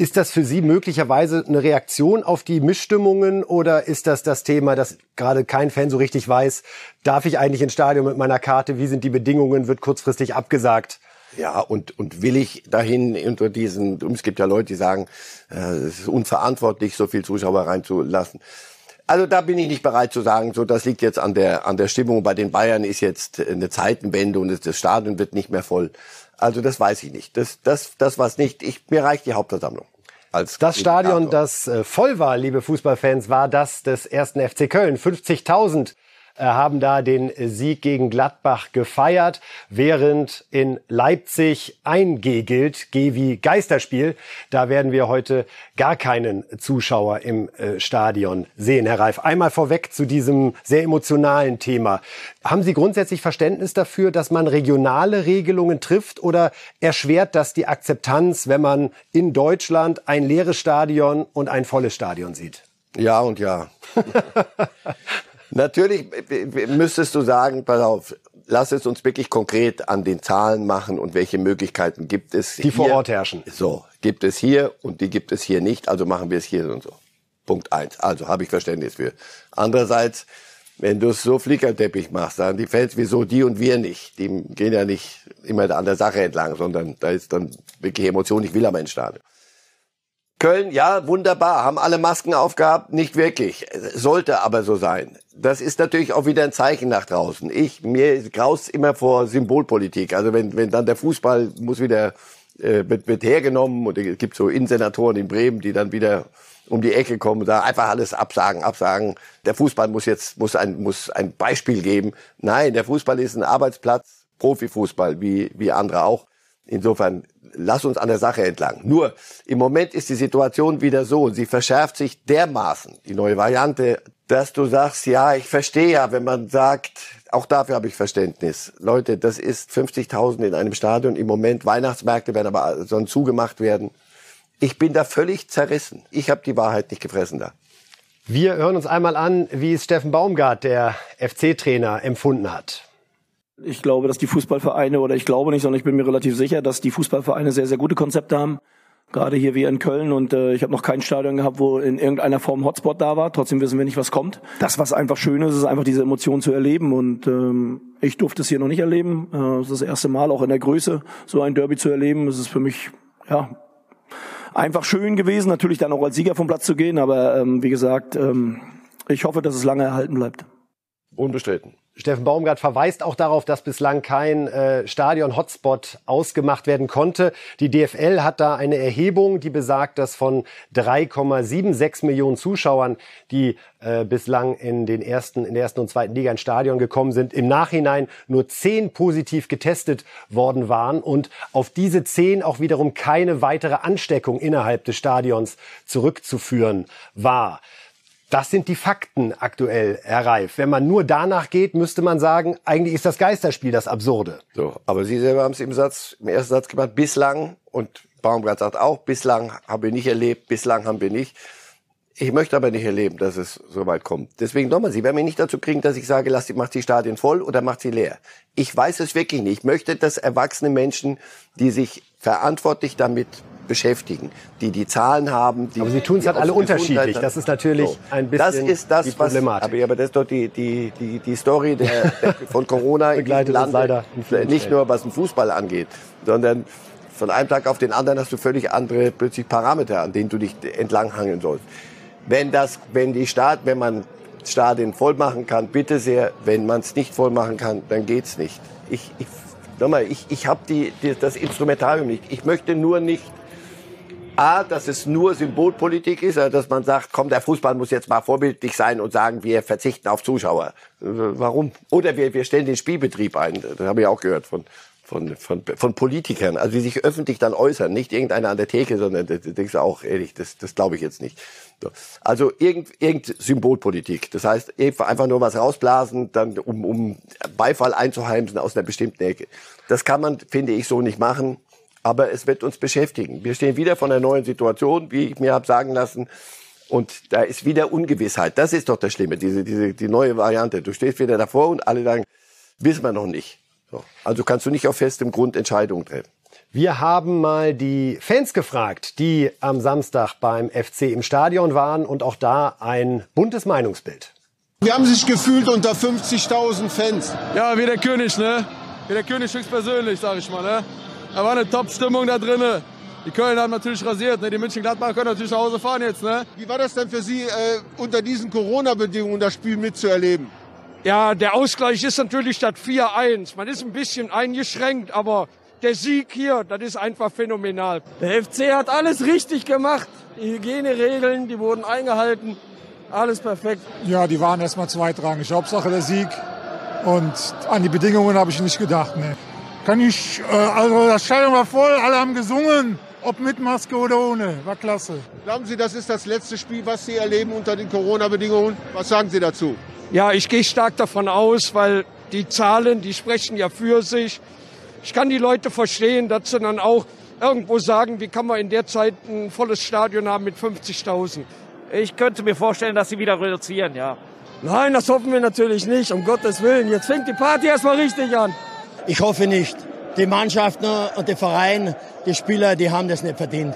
Ist das für Sie möglicherweise eine Reaktion auf die Missstimmungen oder ist das das Thema, dass gerade kein Fan so richtig weiß, darf ich eigentlich ins Stadion mit meiner Karte, wie sind die Bedingungen, wird kurzfristig abgesagt? Ja, und, und will ich dahin unter diesen, es gibt ja Leute, die sagen, äh, es ist unverantwortlich, so viel Zuschauer reinzulassen. Also da bin ich nicht bereit zu sagen, so das liegt jetzt an der an der Stimmung. Bei den Bayern ist jetzt eine Zeitenwende und das Stadion wird nicht mehr voll. Also das weiß ich nicht. Das das das was nicht. Ich mir reicht die Hauptversammlung. Als das Stadion, das äh, voll war, liebe Fußballfans, war das des ersten FC Köln. 50.000 äh, haben da den Sieg gegen Gladbach gefeiert, während in Leipzig ein G gilt, G wie Geisterspiel. Da werden wir heute gar keinen Zuschauer im äh, Stadion sehen, Herr Reif. Einmal vorweg zu diesem sehr emotionalen Thema. Haben Sie grundsätzlich Verständnis dafür, dass man regionale Regelungen trifft oder erschwert das die Akzeptanz, wenn man in Deutschland ein leeres Stadion und ein volles Stadion sieht? Ja und ja. Natürlich müsstest du sagen, pass auf, lass es uns wirklich konkret an den Zahlen machen und welche Möglichkeiten gibt es. Die hier. vor Ort herrschen. So, gibt es hier und die gibt es hier nicht, also machen wir es hier und so. Punkt eins. Also habe ich Verständnis für. Andererseits wenn du es so Flickerteppich machst, dann die Fans, wieso die und wir nicht? Die gehen ja nicht immer an der Sache entlang, sondern da ist dann wirklich Emotion, ich will am Endstadion. Köln, ja, wunderbar, haben alle Masken aufgehabt, nicht wirklich. Sollte aber so sein. Das ist natürlich auch wieder ein Zeichen nach draußen. Ich, mir graust immer vor Symbolpolitik. Also wenn, wenn dann der Fußball muss wieder, äh, wird, wird hergenommen und es gibt so Insenatoren in Bremen, die dann wieder um die Ecke kommen, da einfach alles absagen, absagen. Der Fußball muss jetzt, muss ein, muss ein Beispiel geben. Nein, der Fußball ist ein Arbeitsplatz, Profifußball, wie, wie andere auch. Insofern, lass uns an der Sache entlang. Nur, im Moment ist die Situation wieder so, sie verschärft sich dermaßen, die neue Variante, dass du sagst, ja, ich verstehe ja, wenn man sagt, auch dafür habe ich Verständnis. Leute, das ist 50.000 in einem Stadion. Im Moment Weihnachtsmärkte werden aber sollen zugemacht werden. Ich bin da völlig zerrissen. Ich habe die Wahrheit nicht gefressen da. Wir hören uns einmal an, wie es Steffen Baumgart, der FC-Trainer, empfunden hat. Ich glaube, dass die Fußballvereine, oder ich glaube nicht, sondern ich bin mir relativ sicher, dass die Fußballvereine sehr, sehr gute Konzepte haben. Gerade hier wie in Köln und äh, ich habe noch kein Stadion gehabt, wo in irgendeiner Form Hotspot da war. Trotzdem wissen wir nicht, was kommt. Das, was einfach schön ist, ist einfach diese Emotion zu erleben und ähm, ich durfte es hier noch nicht erleben. Äh, das ist das erste Mal auch in der Größe so ein Derby zu erleben. Das ist für mich ja einfach schön gewesen, natürlich dann auch als Sieger vom Platz zu gehen. Aber ähm, wie gesagt, ähm, ich hoffe, dass es lange erhalten bleibt. Unbestritten. Steffen Baumgart verweist auch darauf, dass bislang kein äh, Stadion-Hotspot ausgemacht werden konnte. Die DFL hat da eine Erhebung, die besagt, dass von 3,76 Millionen Zuschauern, die äh, bislang in den ersten, in der ersten und zweiten Liga ins Stadion gekommen sind, im Nachhinein nur zehn positiv getestet worden waren und auf diese zehn auch wiederum keine weitere Ansteckung innerhalb des Stadions zurückzuführen war. Das sind die Fakten aktuell, Herr Reif. Wenn man nur danach geht, müsste man sagen, eigentlich ist das Geisterspiel das Absurde. So, aber Sie selber haben es im Satz, im ersten Satz gemacht, bislang, und Baumgart sagt auch, bislang haben wir nicht erlebt, bislang haben wir nicht. Ich möchte aber nicht erleben, dass es so weit kommt. Deswegen nochmal, Sie werden mich nicht dazu kriegen, dass ich sage, lass, macht die Stadien voll oder macht sie leer. Ich weiß es wirklich nicht. Ich möchte, dass erwachsene Menschen, die sich verantwortlich damit beschäftigen, die die Zahlen haben. Die, aber Sie tun es halt alle unterschiedlich. Das ist natürlich so. ein bisschen das ist das, die Problematik. Was, aber, das ist doch die, die, die, die Story der, der von Corona Begleitet Land, leider nicht nur was den Fußball angeht, sondern von einem Tag auf den anderen hast du völlig andere plötzlich Parameter, an denen du dich entlanghangeln sollst. Wenn das, wenn die Staat, wenn man Stadien voll machen kann, bitte sehr. Wenn man es nicht voll machen kann, dann geht's nicht. Ich, ich, nochmal, ich, ich habe die, die, das Instrumentarium nicht. Ich möchte nur nicht A, dass es nur Symbolpolitik ist, also dass man sagt, komm, der Fußball muss jetzt mal vorbildlich sein und sagen, wir verzichten auf Zuschauer. Warum? Oder wir, wir stellen den Spielbetrieb ein. Das habe ich auch gehört von, von, von, von Politikern. Also die sich öffentlich dann äußern. Nicht irgendeiner an der Theke, sondern das denkst du auch, ehrlich, das, das glaube ich jetzt nicht. So. Also irgend, irgend Symbolpolitik. Das heißt, einfach nur was rausblasen, dann um, um Beifall einzuheimsen aus einer bestimmten Ecke. Das kann man, finde ich, so nicht machen aber es wird uns beschäftigen. Wir stehen wieder vor einer neuen Situation, wie ich mir habe sagen lassen. Und da ist wieder Ungewissheit. Das ist doch das Schlimme, diese, diese, die neue Variante. Du stehst wieder davor und alle sagen, wissen wir noch nicht. So. Also kannst du nicht auf festem Grund Entscheidungen treffen. Wir haben mal die Fans gefragt, die am Samstag beim FC im Stadion waren und auch da ein buntes Meinungsbild. Wir haben sich gefühlt unter 50.000 Fans. Ja, wie der König, ne? Wie der König höchstpersönlich, sag ich mal, ne? Da war eine Top-Stimmung da drin. Die Köln haben natürlich rasiert. Ne? Die München-Gladbach können natürlich nach Hause fahren jetzt. Ne? Wie war das denn für Sie, äh, unter diesen Corona-Bedingungen das Spiel mitzuerleben? Ja, der Ausgleich ist natürlich statt 4-1. Man ist ein bisschen eingeschränkt, aber der Sieg hier, das ist einfach phänomenal. Der FC hat alles richtig gemacht. Die Hygieneregeln, die wurden eingehalten. Alles perfekt. Ja, die waren erstmal zweitrangig. Hauptsache der Sieg. Und an die Bedingungen habe ich nicht gedacht. Ne. Kann ich, äh, also das Stadion war voll, alle haben gesungen, ob mit Maske oder ohne, war klasse. Glauben Sie, das ist das letzte Spiel, was Sie erleben unter den Corona-Bedingungen? Was sagen Sie dazu? Ja, ich gehe stark davon aus, weil die Zahlen, die sprechen ja für sich. Ich kann die Leute verstehen, dass sie dann auch irgendwo sagen, wie kann man in der Zeit ein volles Stadion haben mit 50.000. Ich könnte mir vorstellen, dass sie wieder reduzieren, ja. Nein, das hoffen wir natürlich nicht, um Gottes Willen. Jetzt fängt die Party erstmal richtig an. Ich hoffe nicht. Die Mannschaften und der Verein, die Spieler, die haben das nicht verdient.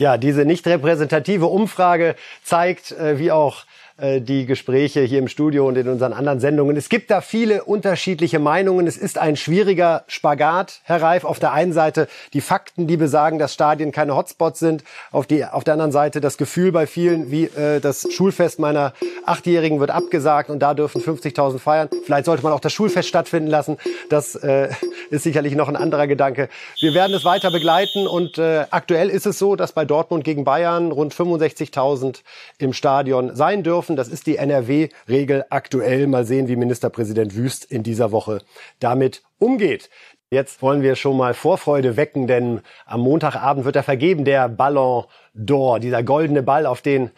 Ja, diese nicht repräsentative Umfrage zeigt, äh, wie auch äh, die Gespräche hier im Studio und in unseren anderen Sendungen. Es gibt da viele unterschiedliche Meinungen. Es ist ein schwieriger Spagat, Herr Reif. Auf der einen Seite die Fakten, die besagen, dass Stadien keine Hotspots sind. Auf, die, auf der anderen Seite das Gefühl bei vielen, wie äh, das Schulfest meiner Achtjährigen wird abgesagt und da dürfen 50.000 feiern. Vielleicht sollte man auch das Schulfest stattfinden lassen. Das äh, ist sicherlich noch ein anderer Gedanke. Wir werden es weiter begleiten und äh, aktuell ist es so, dass bei Dortmund gegen Bayern rund 65.000 im Stadion sein dürfen. Das ist die NRW-Regel aktuell. Mal sehen, wie Ministerpräsident Wüst in dieser Woche damit umgeht. Jetzt wollen wir schon mal Vorfreude wecken, denn am Montagabend wird er vergeben, der Ballon d'Or, dieser goldene Ball, auf den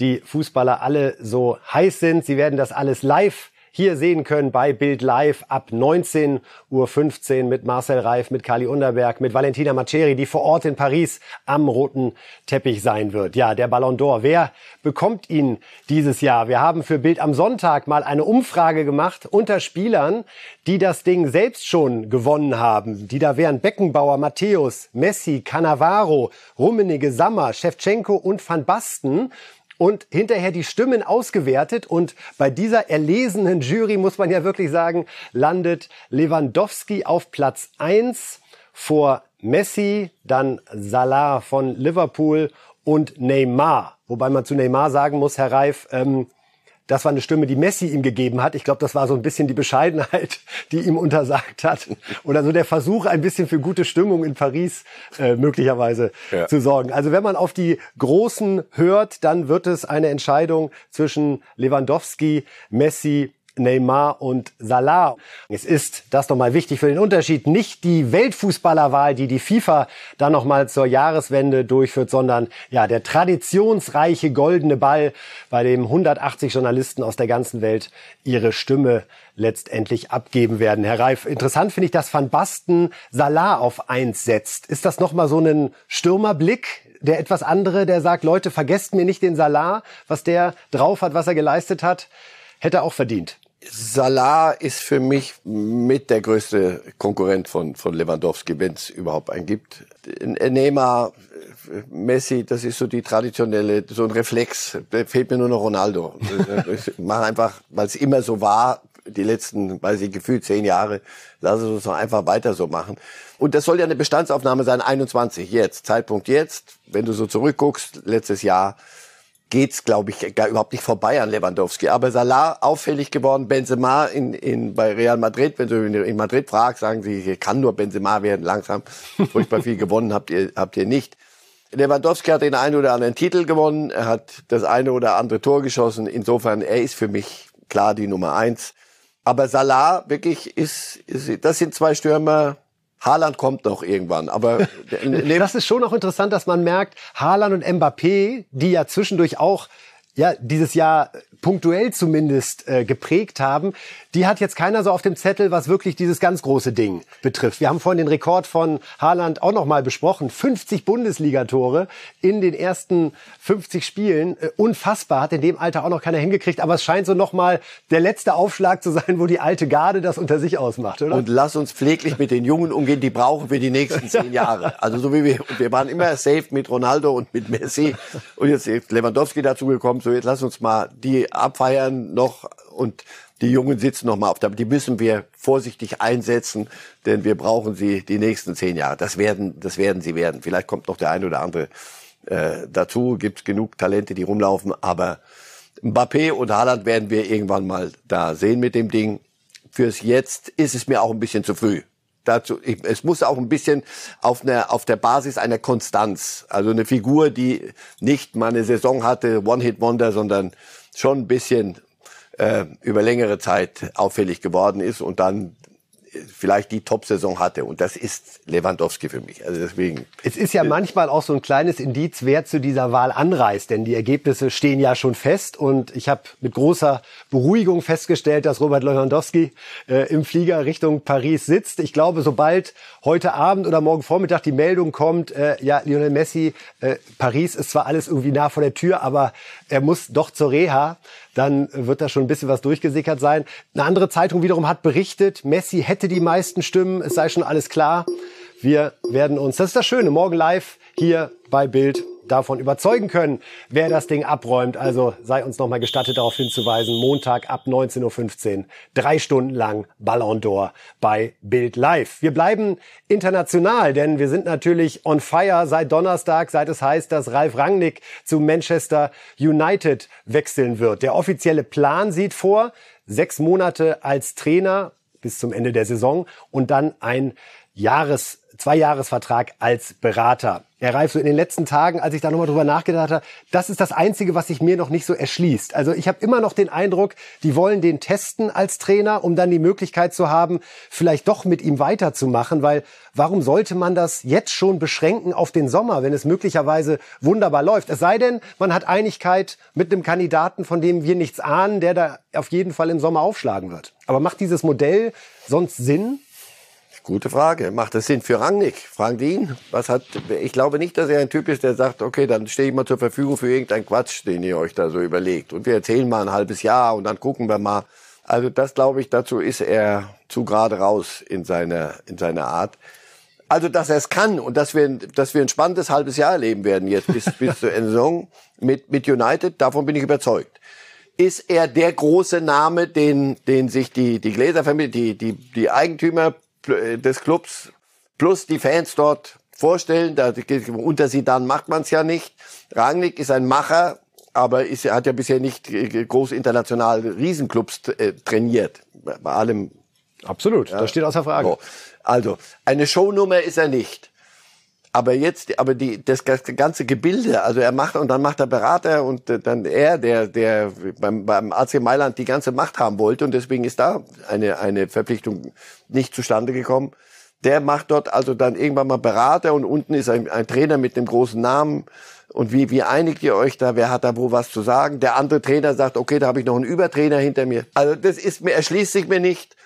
die Fußballer alle so heiß sind. Sie werden das alles live hier sehen können bei Bild Live ab 19.15 Uhr mit Marcel Reif, mit Kali Underberg, mit Valentina Maceri, die vor Ort in Paris am roten Teppich sein wird. Ja, der Ballon d'Or. Wer bekommt ihn dieses Jahr? Wir haben für Bild am Sonntag mal eine Umfrage gemacht unter Spielern, die das Ding selbst schon gewonnen haben. Die da wären Beckenbauer, Matthäus, Messi, Cannavaro, Rummenigge, Sammer, Shevchenko und Van Basten und hinterher die Stimmen ausgewertet. Und bei dieser erlesenen Jury, muss man ja wirklich sagen, landet Lewandowski auf Platz eins vor Messi, dann Salah von Liverpool und Neymar. Wobei man zu Neymar sagen muss, Herr Reif, ähm, das war eine Stimme, die Messi ihm gegeben hat. Ich glaube, das war so ein bisschen die Bescheidenheit, die ihm untersagt hat. Oder so der Versuch, ein bisschen für gute Stimmung in Paris äh, möglicherweise ja. zu sorgen. Also wenn man auf die Großen hört, dann wird es eine Entscheidung zwischen Lewandowski, Messi Neymar und Salah. Es ist, das nochmal wichtig für den Unterschied, nicht die Weltfußballerwahl, die die FIFA dann nochmal zur Jahreswende durchführt, sondern ja, der traditionsreiche goldene Ball, bei dem 180 Journalisten aus der ganzen Welt ihre Stimme letztendlich abgeben werden. Herr Reif, interessant finde ich, dass Van Basten Salah auf eins setzt. Ist das nochmal so ein Stürmerblick? Der etwas andere, der sagt, Leute, vergesst mir nicht den Salah, was der drauf hat, was er geleistet hat, hätte er auch verdient. Salah ist für mich mit der größte Konkurrent von, von Lewandowski, wenn es überhaupt einen gibt. Neymar, Messi, das ist so die traditionelle, so ein Reflex. Da fehlt mir nur noch Ronaldo. ich mach einfach, weil es immer so war, die letzten, weiß ich, gefühlt zehn Jahre, lass es uns noch einfach weiter so machen. Und das soll ja eine Bestandsaufnahme sein, 21 jetzt, Zeitpunkt jetzt. Wenn du so zurückguckst, letztes Jahr, geht's, glaube ich, gar überhaupt nicht vorbei an Lewandowski. Aber Salah auffällig geworden, Benzema in, in, bei Real Madrid, wenn du in Madrid fragst, sagen sie, hier kann nur Benzema werden, langsam. Furchtbar viel gewonnen habt ihr, habt ihr nicht. Lewandowski hat den einen oder anderen Titel gewonnen, er hat das eine oder andere Tor geschossen. Insofern, er ist für mich klar die Nummer eins. Aber Salah wirklich ist, ist das sind zwei Stürmer, Haaland kommt noch irgendwann, aber das ist schon auch interessant, dass man merkt, Haaland und Mbappé, die ja zwischendurch auch ja dieses Jahr punktuell zumindest äh, geprägt haben, die hat jetzt keiner so auf dem Zettel, was wirklich dieses ganz große Ding betrifft. Wir haben vorhin den Rekord von Haaland auch noch mal besprochen. 50 Bundesligatore in den ersten 50 Spielen. Äh, unfassbar, hat in dem Alter auch noch keiner hingekriegt. Aber es scheint so noch mal der letzte Aufschlag zu sein, wo die alte Garde das unter sich ausmacht, oder? Und lass uns pfleglich mit den Jungen umgehen, die brauchen wir die nächsten zehn Jahre. Also so wie wir, wir waren immer safe mit Ronaldo und mit Messi. Und jetzt ist Lewandowski dazu gekommen. So jetzt lass uns mal die abfeiern noch und die Jungen sitzen noch mal auf der, die müssen wir vorsichtig einsetzen, denn wir brauchen sie die nächsten zehn Jahre. Das werden, das werden sie werden. Vielleicht kommt noch der eine oder andere äh, dazu, gibt genug Talente, die rumlaufen, aber Mbappé und Haaland werden wir irgendwann mal da sehen mit dem Ding. Fürs Jetzt ist es mir auch ein bisschen zu früh. Dazu, ich, es muss auch ein bisschen auf, einer, auf der Basis einer Konstanz, also eine Figur, die nicht mal eine Saison hatte, One-Hit-Wonder, sondern schon ein bisschen äh, über längere Zeit auffällig geworden ist und dann vielleicht die Top-Saison hatte. Und das ist Lewandowski für mich. Also deswegen. Es ist ja manchmal auch so ein kleines Indiz, wer zu dieser Wahl anreist. Denn die Ergebnisse stehen ja schon fest. Und ich habe mit großer Beruhigung festgestellt, dass Robert Lewandowski äh, im Flieger Richtung Paris sitzt. Ich glaube, sobald heute Abend oder morgen Vormittag die Meldung kommt, äh, ja, Lionel Messi, äh, Paris ist zwar alles irgendwie nah vor der Tür, aber er muss doch zur Reha dann wird da schon ein bisschen was durchgesickert sein. Eine andere Zeitung wiederum hat berichtet, Messi hätte die meisten Stimmen, es sei schon alles klar. Wir werden uns, das ist das Schöne, morgen live hier bei Bild davon überzeugen können, wer das Ding abräumt. Also sei uns nochmal gestattet, darauf hinzuweisen, Montag ab 19.15 Uhr, drei Stunden lang Ballon d'Or bei Bild Live. Wir bleiben international, denn wir sind natürlich on fire seit Donnerstag, seit es heißt, dass Ralf Rangnick zu Manchester United wechseln wird. Der offizielle Plan sieht vor, sechs Monate als Trainer bis zum Ende der Saison. Und dann ein Jahres, Zweijahresvertrag als Berater. Herr Reif, so in den letzten Tagen, als ich da nochmal drüber nachgedacht habe, das ist das Einzige, was sich mir noch nicht so erschließt. Also ich habe immer noch den Eindruck, die wollen den testen als Trainer, um dann die Möglichkeit zu haben, vielleicht doch mit ihm weiterzumachen, weil warum sollte man das jetzt schon beschränken auf den Sommer, wenn es möglicherweise wunderbar läuft? Es sei denn, man hat Einigkeit mit einem Kandidaten, von dem wir nichts ahnen, der da auf jeden Fall im Sommer aufschlagen wird. Aber macht dieses Modell sonst Sinn? Gute Frage. Macht das Sinn für Rangnick? Fragen die ihn. Was hat, ich glaube nicht, dass er ein Typ ist, der sagt, okay, dann stehe ich mal zur Verfügung für irgendeinen Quatsch, den ihr euch da so überlegt. Und wir erzählen mal ein halbes Jahr und dann gucken wir mal. Also das glaube ich, dazu ist er zu gerade raus in seiner, in seiner Art. Also, dass er es kann und dass wir, dass wir ein spannendes halbes Jahr erleben werden jetzt bis, bis zur Saison mit, mit United, davon bin ich überzeugt. Ist er der große Name, den, den sich die, die Gläserfamilie, die, die, die Eigentümer des Clubs plus die Fans dort vorstellen. Da, unter sie dann macht man es ja nicht. Rangnick ist ein Macher, aber ist, hat ja bisher nicht groß international Riesenclubs äh, trainiert. Bei allem. Absolut, ja. das steht außer Frage. So. Also, eine Shownummer ist er nicht. Aber jetzt, aber die, das, ganze Gebilde, also er macht und dann macht er Berater und äh, dann er, der, der beim, beim AC Mailand die ganze Macht haben wollte und deswegen ist da eine, eine Verpflichtung nicht zustande gekommen. Der macht dort also dann irgendwann mal Berater und unten ist ein, ein Trainer mit dem großen Namen. Und wie, wie einigt ihr euch da? Wer hat da wo was zu sagen? Der andere Trainer sagt, okay, da habe ich noch einen Übertrainer hinter mir. Also das ist mir, erschließt sich mir nicht.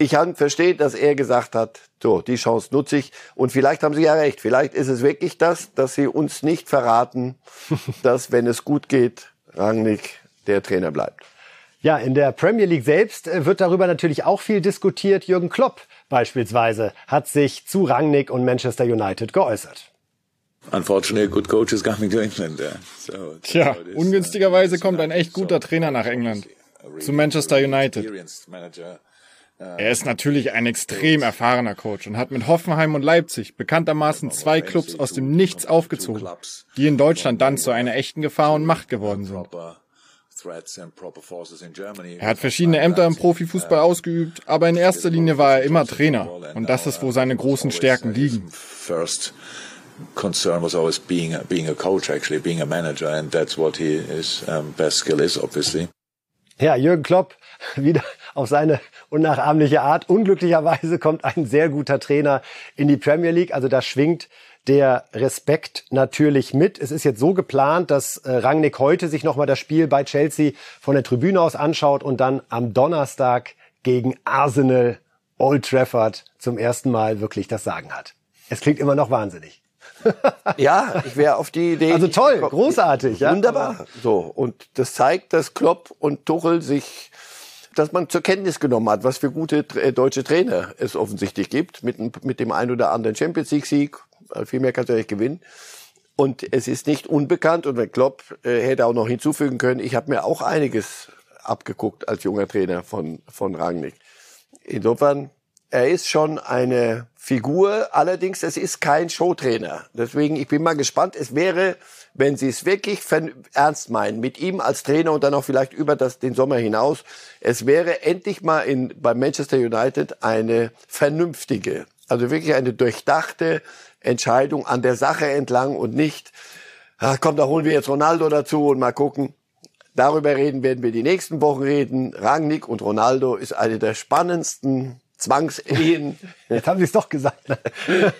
Ich verstehe, dass er gesagt hat, so, die Chance nutze ich. Und vielleicht haben Sie ja recht. Vielleicht ist es wirklich das, dass Sie uns nicht verraten, dass, wenn es gut geht, Rangnick der Trainer bleibt. Ja, in der Premier League selbst äh, wird darüber natürlich auch viel diskutiert. Jürgen Klopp beispielsweise hat sich zu Rangnick und Manchester United geäußert. Unfortunately, good coaches coming to England. Yeah. So, Tja, ungünstigerweise kommt ein echt guter Trainer nach England. Zu Manchester United. Er ist natürlich ein extrem erfahrener Coach und hat mit Hoffenheim und Leipzig bekanntermaßen zwei Clubs aus dem Nichts aufgezogen, die in Deutschland dann zu einer echten Gefahr und Macht geworden sind. Er hat verschiedene Ämter im Profifußball ausgeübt, aber in erster Linie war er immer Trainer und das ist, wo seine großen Stärken liegen. concern was always being a, being a coach, actually being a manager, and that's what he, his um, best skill is, obviously. Ja, Jürgen Klopp wieder auf seine unnachahmliche Art. Unglücklicherweise kommt ein sehr guter Trainer in die Premier League. Also da schwingt der Respekt natürlich mit. Es ist jetzt so geplant, dass äh, Rangnick heute sich nochmal das Spiel bei Chelsea von der Tribüne aus anschaut und dann am Donnerstag gegen Arsenal Old Trafford zum ersten Mal wirklich das Sagen hat. Es klingt immer noch wahnsinnig. ja, ich wäre auf die Idee. Also toll, großartig, ja. Wunderbar. So. Und das zeigt, dass Klopp und Tuchel sich dass man zur Kenntnis genommen hat, was für gute äh, deutsche Trainer es offensichtlich gibt, mit, mit dem ein oder anderen Champions League Sieg. Äh, viel mehr kannst du nicht gewinnen. Und es ist nicht unbekannt, und wenn Klopp äh, hätte auch noch hinzufügen können, ich habe mir auch einiges abgeguckt als junger Trainer von, von Rangnick. Insofern, er ist schon eine Figur, allerdings, es ist kein Showtrainer. Deswegen, ich bin mal gespannt. Es wäre wenn sie es wirklich ernst meinen, mit ihm als Trainer und dann auch vielleicht über das, den Sommer hinaus, es wäre endlich mal in, bei Manchester United eine vernünftige, also wirklich eine durchdachte Entscheidung an der Sache entlang und nicht, ach komm, da holen wir jetzt Ronaldo dazu und mal gucken. Darüber reden werden wir die nächsten Wochen reden. Rangnick und Ronaldo ist eine der spannendsten Zwangsehen. Jetzt haben Sie es doch gesagt. Ne?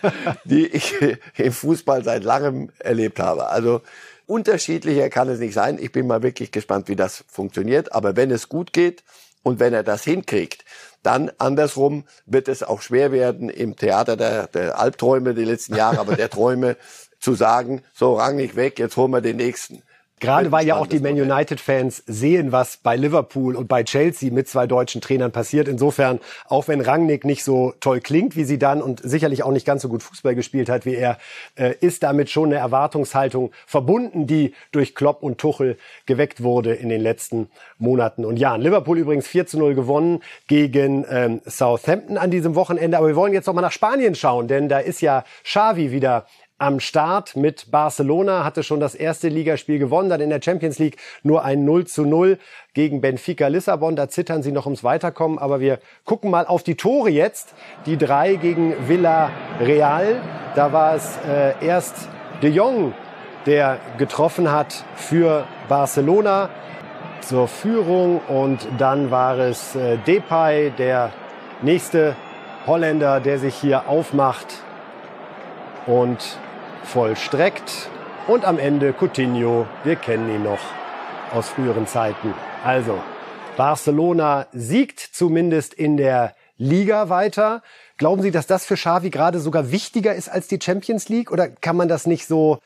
die ich im Fußball seit langem erlebt habe. Also unterschiedlicher kann es nicht sein. Ich bin mal wirklich gespannt, wie das funktioniert. Aber wenn es gut geht und wenn er das hinkriegt, dann andersrum wird es auch schwer werden im Theater der, der Albträume die letzten Jahre, aber der Träume zu sagen, so rang nicht weg, jetzt holen wir den nächsten. Gerade weil ja auch die Man United-Fans sehen, was bei Liverpool und bei Chelsea mit zwei deutschen Trainern passiert. Insofern, auch wenn Rangnick nicht so toll klingt wie sie dann und sicherlich auch nicht ganz so gut Fußball gespielt hat wie er, äh, ist damit schon eine Erwartungshaltung verbunden, die durch Klopp und Tuchel geweckt wurde in den letzten Monaten und Jahren. Liverpool übrigens 4 zu 0 gewonnen gegen ähm, Southampton an diesem Wochenende. Aber wir wollen jetzt noch mal nach Spanien schauen, denn da ist ja Xavi wieder am Start mit Barcelona, hatte schon das erste Ligaspiel gewonnen, dann in der Champions League nur ein 0 zu 0 gegen Benfica Lissabon. Da zittern sie noch ums Weiterkommen, aber wir gucken mal auf die Tore jetzt. Die drei gegen Villarreal. Da war es äh, erst de Jong, der getroffen hat für Barcelona zur Führung und dann war es äh, Depay, der nächste Holländer, der sich hier aufmacht und vollstreckt. Und am Ende Coutinho, wir kennen ihn noch aus früheren Zeiten. Also, Barcelona siegt zumindest in der Liga weiter. Glauben Sie, dass das für Xavi gerade sogar wichtiger ist als die Champions League? Oder kann man das nicht so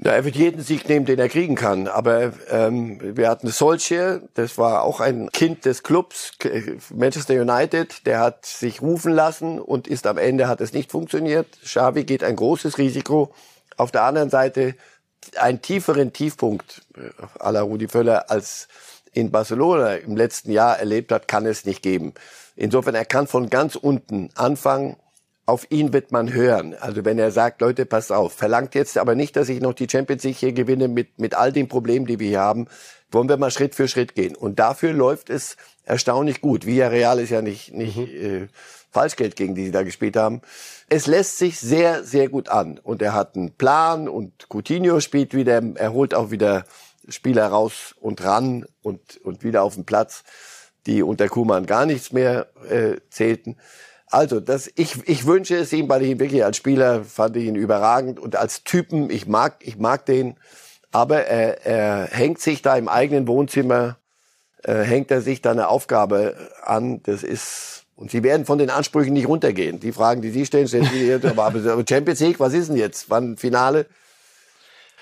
ja, er wird jeden Sieg nehmen, den er kriegen kann. Aber ähm, wir hatten solche, das war auch ein Kind des Clubs, Manchester United, der hat sich rufen lassen und ist am Ende hat es nicht funktioniert. Xavi geht ein großes Risiko. Auf der anderen Seite einen tieferen Tiefpunkt à la Rudi Völler als in Barcelona im letzten Jahr erlebt hat, kann es nicht geben. Insofern, er kann von ganz unten anfangen auf ihn wird man hören. Also wenn er sagt, Leute, passt auf, verlangt jetzt aber nicht, dass ich noch die Champions League hier gewinne mit, mit all den Problemen, die wir hier haben, wollen wir mal Schritt für Schritt gehen. Und dafür läuft es erstaunlich gut. Villarreal ist ja nicht, nicht mhm. äh, Falschgeld, gegen die sie da gespielt haben. Es lässt sich sehr, sehr gut an. Und er hat einen Plan und Coutinho spielt wieder, er holt auch wieder Spieler raus und ran und, und wieder auf den Platz, die unter Kuman gar nichts mehr äh, zählten. Also, das, ich, ich wünsche es ihm, weil ich ihn wirklich als Spieler fand ich ihn überragend und als Typen, ich mag, ich mag den. Aber er, er hängt sich da im eigenen Wohnzimmer, äh, hängt er sich da eine Aufgabe an. Das ist, und sie werden von den Ansprüchen nicht runtergehen. Die Fragen, die Sie stellen, stellen Sie jetzt, aber, Champions League, was ist denn jetzt? Wann Finale?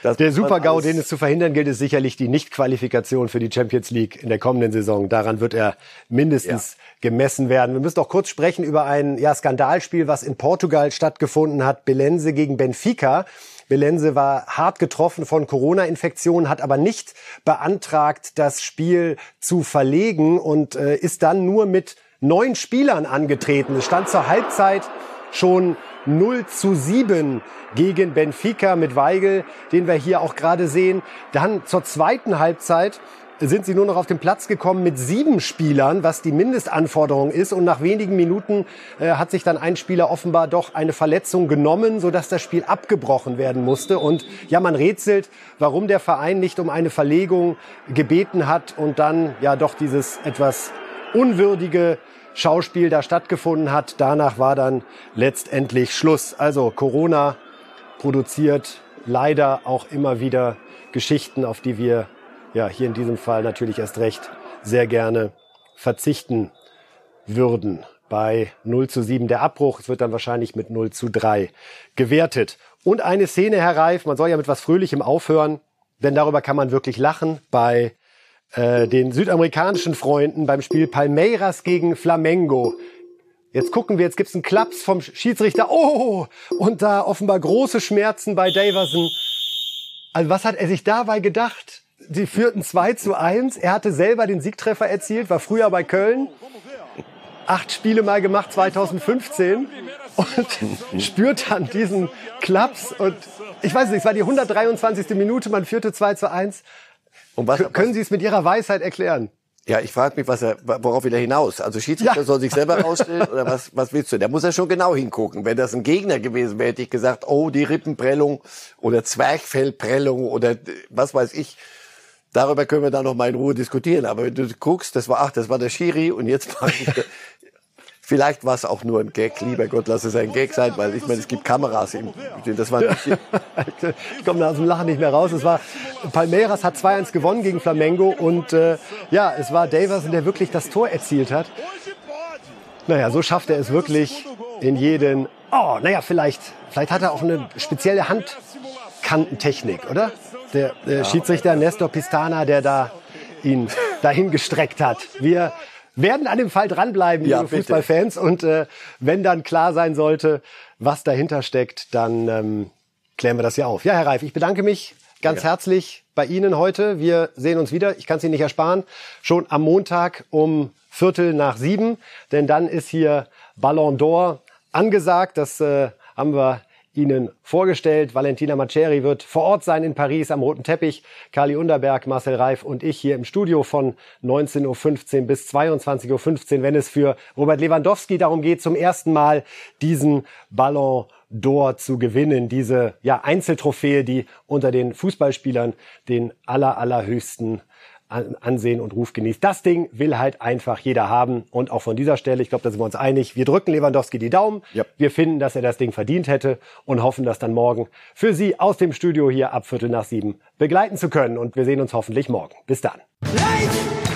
Das der Super-GAU, den es zu verhindern gilt, ist sicherlich die Nichtqualifikation für die Champions League in der kommenden Saison. Daran wird er mindestens ja. gemessen werden. Wir müssen auch kurz sprechen über ein ja, Skandalspiel, was in Portugal stattgefunden hat. Belense gegen Benfica. Belense war hart getroffen von Corona-Infektionen, hat aber nicht beantragt, das Spiel zu verlegen und äh, ist dann nur mit neun Spielern angetreten. Es stand zur Halbzeit schon 0 zu 7 gegen Benfica mit Weigel, den wir hier auch gerade sehen. Dann zur zweiten Halbzeit sind sie nur noch auf den Platz gekommen mit sieben Spielern, was die Mindestanforderung ist. Und nach wenigen Minuten äh, hat sich dann ein Spieler offenbar doch eine Verletzung genommen, sodass das Spiel abgebrochen werden musste. Und ja, man rätselt, warum der Verein nicht um eine Verlegung gebeten hat und dann ja doch dieses etwas unwürdige Schauspiel da stattgefunden hat. Danach war dann letztendlich Schluss. Also Corona produziert leider auch immer wieder Geschichten, auf die wir ja hier in diesem Fall natürlich erst recht sehr gerne verzichten würden. Bei 0 zu 7 der Abbruch. Es wird dann wahrscheinlich mit 0 zu 3 gewertet. Und eine Szene, Herr Reif, man soll ja mit was Fröhlichem aufhören, denn darüber kann man wirklich lachen. Bei äh, den südamerikanischen Freunden beim Spiel Palmeiras gegen Flamengo. Jetzt gucken wir, jetzt gibt's einen Klaps vom Schiedsrichter. Oh, und da offenbar große Schmerzen bei Daverson. Also was hat er sich dabei gedacht? Sie führten 2 zu 1. Er hatte selber den Siegtreffer erzielt, war früher bei Köln. Acht Spiele mal gemacht 2015 und spürt dann diesen Klaps und ich weiß nicht, es war die 123. Minute, man führte 2 zu 1 und was, Können Sie es mit Ihrer Weisheit erklären? Ja, ich frage mich, was er, worauf will er hinaus? Also Schiedsrichter ja. soll sich selber rausstellen oder was, was willst du? Der muss ja schon genau hingucken. Wenn das ein Gegner gewesen wäre, hätte ich gesagt, oh, die Rippenprellung oder Zwerchfellprellung oder was weiß ich. Darüber können wir dann noch mal in Ruhe diskutieren. Aber wenn du guckst, das war, ach, das war der Schiri und jetzt war ich, Vielleicht war es auch nur ein Gag. Lieber Gott, lass es ein Gag sein, weil ich meine, es gibt Kameras. Im, das war ich komme da aus dem Lachen nicht mehr raus. Es war Palmeiras hat 2-1 gewonnen gegen Flamengo und äh, ja, es war Davison, der wirklich das Tor erzielt hat. Naja, so schafft er es wirklich in jeden. Oh, naja, vielleicht, vielleicht hat er auch eine spezielle Handkantentechnik, oder? der äh, Schiedsrichter Nestor Pistana, der da ihn dahin gestreckt hat. Wir werden an dem Fall dranbleiben, Ja, liebe bitte. Fußballfans. Und äh, wenn dann klar sein sollte, was dahinter steckt, dann ähm, klären wir das ja auf. Ja, Herr Reif, ich bedanke mich ganz herzlich bei Ihnen heute. Wir sehen uns wieder. Ich kann es Ihnen nicht ersparen. Schon am Montag um Viertel nach sieben. Denn dann ist hier Ballon d'Or angesagt. Das äh, haben wir Ihnen vorgestellt. Valentina Maceri wird vor Ort sein in Paris am roten Teppich. Kali Underberg, Marcel Reif und ich hier im Studio von 19.15 Uhr bis 22.15 Uhr, wenn es für Robert Lewandowski darum geht, zum ersten Mal diesen Ballon d'Or zu gewinnen. Diese ja, Einzeltrophäe, die unter den Fußballspielern den aller, allerhöchsten Ansehen und Ruf genießt. Das Ding will halt einfach jeder haben. Und auch von dieser Stelle, ich glaube, da sind wir uns einig, wir drücken Lewandowski die Daumen. Wir finden, dass er das Ding verdient hätte und hoffen, das dann morgen für Sie aus dem Studio hier ab Viertel nach sieben begleiten zu können. Und wir sehen uns hoffentlich morgen. Bis dann. Light!